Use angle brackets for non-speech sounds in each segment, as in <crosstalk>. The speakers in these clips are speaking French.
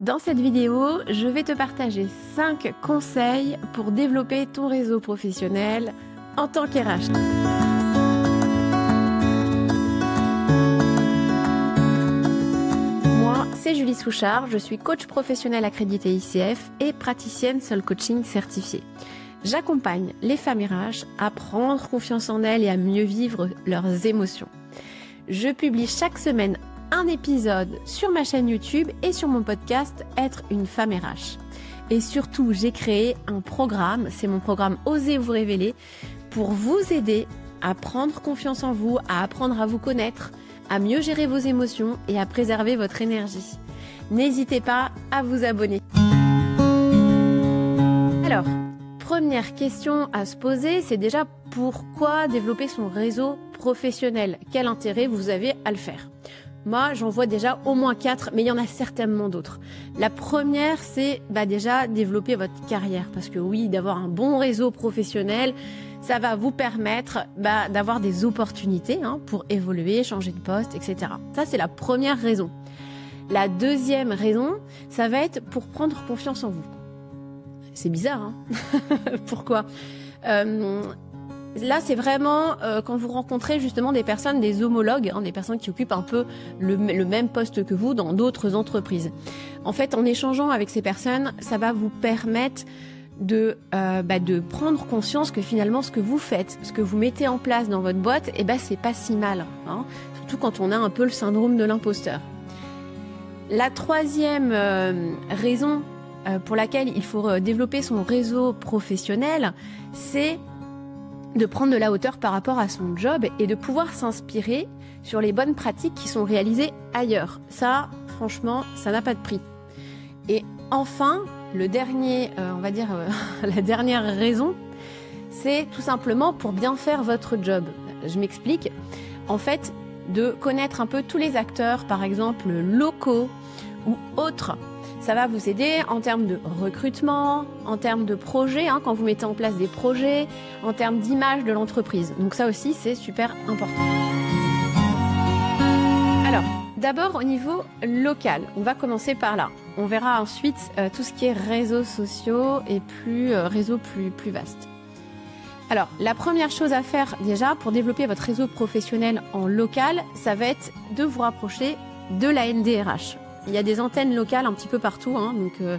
Dans cette vidéo, je vais te partager 5 conseils pour développer ton réseau professionnel en tant qu'RH. Moi, c'est Julie Souchard, je suis coach professionnel accrédité ICF et praticienne Soul Coaching certifiée. J'accompagne les femmes RH à prendre confiance en elles et à mieux vivre leurs émotions. Je publie chaque semaine un épisode sur ma chaîne YouTube et sur mon podcast Être une femme RH. Et surtout, j'ai créé un programme, c'est mon programme Osez vous révéler, pour vous aider à prendre confiance en vous, à apprendre à vous connaître, à mieux gérer vos émotions et à préserver votre énergie. N'hésitez pas à vous abonner. Alors, première question à se poser, c'est déjà pourquoi développer son réseau professionnel? Quel intérêt vous avez à le faire? Moi, j'en vois déjà au moins quatre, mais il y en a certainement d'autres. La première, c'est bah, déjà développer votre carrière, parce que oui, d'avoir un bon réseau professionnel, ça va vous permettre bah, d'avoir des opportunités hein, pour évoluer, changer de poste, etc. Ça, c'est la première raison. La deuxième raison, ça va être pour prendre confiance en vous. C'est bizarre, hein <laughs> Pourquoi? Euh, Là, c'est vraiment euh, quand vous rencontrez justement des personnes, des homologues, hein, des personnes qui occupent un peu le, même poste que vous dans d'autres entreprises. En fait, en échangeant avec ces personnes, ça va vous permettre de, euh, bah, de prendre conscience que finalement ce que vous faites, ce que vous mettez en place dans votre boîte, eh ben c'est pas si mal. Hein, surtout quand on a un peu le syndrome de l'imposteur. La troisième euh, raison pour laquelle il faut développer son réseau professionnel, c'est de prendre de la hauteur par rapport à son job et de pouvoir s'inspirer sur les bonnes pratiques qui sont réalisées ailleurs. Ça, franchement, ça n'a pas de prix. Et enfin, le dernier, euh, on va dire, euh, <laughs> la dernière raison, c'est tout simplement pour bien faire votre job. Je m'explique. En fait, de connaître un peu tous les acteurs, par exemple locaux ou autres ça va vous aider en termes de recrutement, en termes de projets, hein, quand vous mettez en place des projets, en termes d'image de l'entreprise. Donc ça aussi, c'est super important. Alors, d'abord au niveau local, on va commencer par là. On verra ensuite euh, tout ce qui est réseaux sociaux et plus euh, réseaux plus, plus vastes. Alors, la première chose à faire déjà pour développer votre réseau professionnel en local, ça va être de vous rapprocher de la NDRH. Il y a des antennes locales un petit peu partout, hein, donc euh,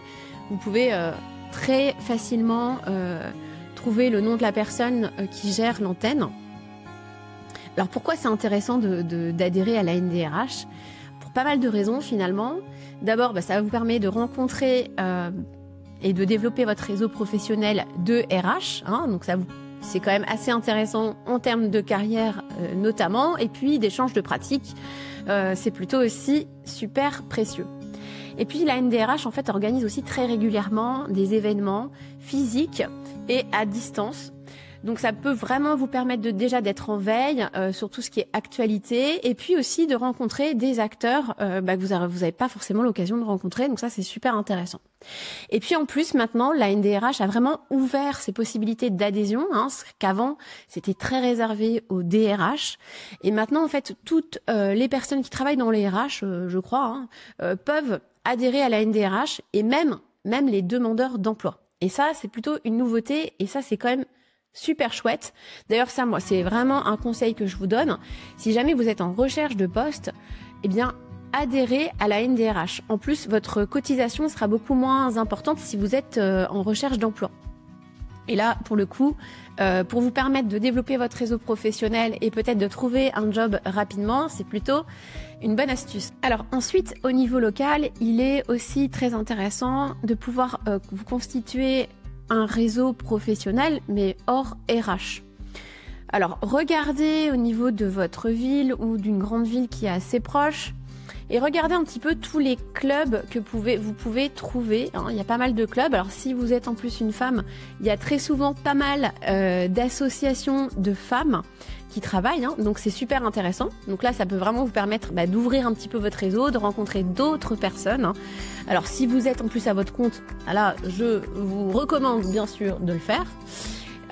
vous pouvez euh, très facilement euh, trouver le nom de la personne qui gère l'antenne. Alors pourquoi c'est intéressant d'adhérer à la NDRH Pour pas mal de raisons finalement. D'abord, bah, ça vous permet de rencontrer et de développer votre réseau professionnel de RH. Hein, donc ça c'est quand même assez intéressant en termes de carrière notamment, et puis d'échanges de pratiques. Euh, c'est plutôt aussi super précieux. Et puis la NDRH en fait organise aussi très régulièrement des événements physiques et à distance. Donc ça peut vraiment vous permettre de déjà d'être en veille euh, sur tout ce qui est actualité et puis aussi de rencontrer des acteurs euh, bah, que vous n'avez pas forcément l'occasion de rencontrer. Donc ça c'est super intéressant. Et puis en plus maintenant la NDRH a vraiment ouvert ses possibilités d'adhésion, hein, qu'avant c'était très réservé aux DRH. Et maintenant en fait toutes les personnes qui travaillent dans les RH, je crois, hein, peuvent adhérer à la NDRH et même, même les demandeurs d'emploi. Et ça, c'est plutôt une nouveauté et ça, c'est quand même super chouette. D'ailleurs, ça, moi, c'est vraiment un conseil que je vous donne. Si jamais vous êtes en recherche de poste, eh bien, adhérez à la NDRH. En plus, votre cotisation sera beaucoup moins importante si vous êtes euh, en recherche d'emploi. Et là, pour le coup, euh, pour vous permettre de développer votre réseau professionnel et peut-être de trouver un job rapidement, c'est plutôt une bonne astuce. Alors ensuite, au niveau local, il est aussi très intéressant de pouvoir euh, vous constituer un réseau professionnel, mais hors RH. Alors regardez au niveau de votre ville ou d'une grande ville qui est assez proche, et regardez un petit peu tous les clubs que vous pouvez trouver. Hein. Il y a pas mal de clubs. Alors si vous êtes en plus une femme, il y a très souvent pas mal euh, d'associations de femmes qui travaillent. Hein. Donc c'est super intéressant. Donc là, ça peut vraiment vous permettre bah, d'ouvrir un petit peu votre réseau, de rencontrer d'autres personnes. Hein. Alors si vous êtes en plus à votre compte, là, je vous recommande bien sûr de le faire.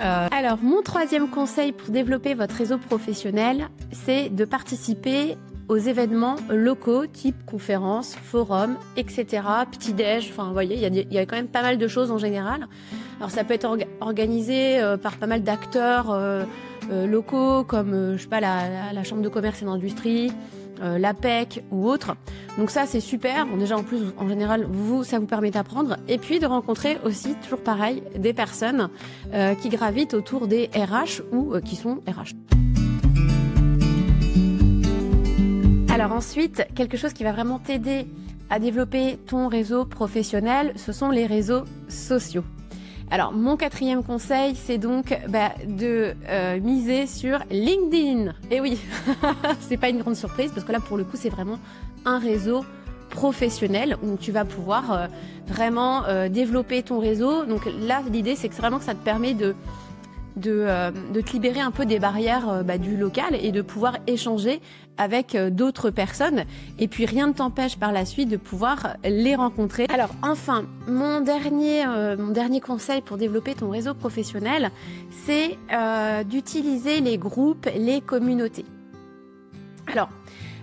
Euh, alors, mon troisième conseil pour développer votre réseau professionnel, c'est de participer aux événements locaux, type conférences, forums, etc., petit-déj, enfin, vous voyez, il y, a quand même pas mal de choses en général. Alors, ça peut être organisé euh, par pas mal d'acteurs euh, euh, locaux, comme, je sais pas, la, Chambre de commerce et d'industrie, l'APEC ou autre. Donc ça, c'est super. Déjà, en plus, en général, vous, ça vous permet d'apprendre. Et puis, de rencontrer aussi, toujours pareil, des personnes qui gravitent autour des RH ou qui sont RH. Alors ensuite, quelque chose qui va vraiment t'aider à développer ton réseau professionnel, ce sont les réseaux sociaux. Alors mon quatrième conseil, c'est donc bah, de euh, miser sur LinkedIn. Et oui, <laughs> c'est pas une grande surprise parce que là pour le coup c'est vraiment un réseau professionnel où tu vas pouvoir euh, vraiment euh, développer ton réseau. Donc là l'idée c'est que vraiment ça te permet de de, te libérer un peu des barrières bah, du local et de pouvoir échanger avec euh, d'autres personnes. Et puis rien ne t'empêche par la suite de pouvoir les rencontrer. Alors enfin, mon dernier, mon dernier conseil pour développer ton réseau professionnel, c'est d'utiliser les groupes, les communautés.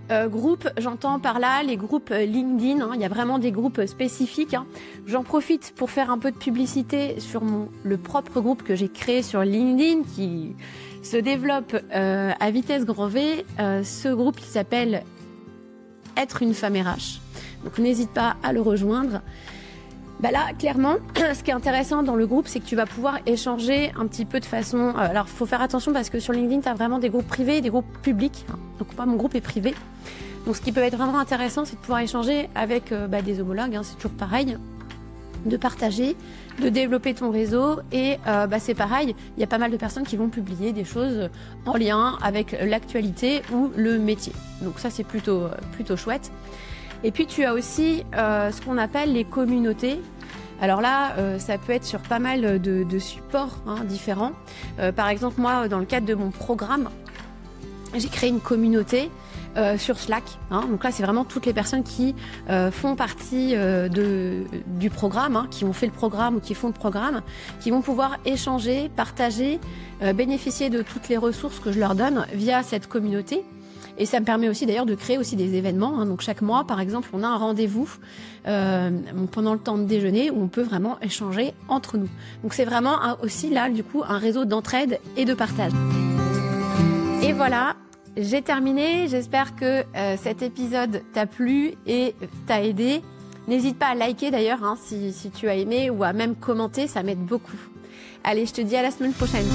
Euh, j'entends par là les groupes LinkedIn. Hein. il y a vraiment des groupes spécifiques. Hein. J'en profite pour faire un peu de publicité sur mon, le propre groupe que j'ai créé sur LinkedIn qui se développe euh, à vitesse grand V. Euh, ce groupe qui s'appelle Être une femme RH. Donc n'hésite pas à le rejoindre. Bah là, clairement, <clears throat> ce qui est intéressant dans le groupe, c'est que tu vas pouvoir échanger un petit peu de façon. Euh, alors, faut faire attention parce que sur LinkedIn, tu as vraiment des groupes privés et des groupes publics. Donc, moi, mon groupe est privé. Donc, ce qui peut être vraiment intéressant, c'est de pouvoir échanger avec euh, bah, des homologues. Hein, c'est toujours pareil, de partager, de développer ton réseau. Et euh, bah, c'est pareil, il y a pas mal de personnes qui vont publier des choses en lien avec l'actualité ou le métier. Donc, ça, c'est plutôt plutôt chouette. Et puis tu as aussi euh, ce qu'on appelle les communautés. Alors là, euh, ça peut être sur pas mal de, supports hein, différents. Euh, par exemple, moi, dans le cadre de mon programme, j'ai créé une communauté sur Slack. Hein. Donc là, c'est vraiment toutes les personnes qui font partie de, du programme, hein, qui ont fait le programme ou qui font le programme, qui vont pouvoir échanger, partager, bénéficier de toutes les ressources que je leur donne via cette communauté. Et ça me permet aussi d'ailleurs de créer aussi des événements. Hein. Donc chaque mois, par exemple, on a un rendez-vous euh, pendant le temps de déjeuner où on peut vraiment échanger entre nous. Donc c'est vraiment aussi là, du coup, un réseau d'entraide et de partage. Et voilà, j'ai terminé. J'espère que euh, cet épisode t'a plu et t'a aidé. N'hésite pas à liker d'ailleurs hein, si, si tu as aimé ou à même commenter, ça m'aide beaucoup. Allez, je te dis à la semaine prochaine.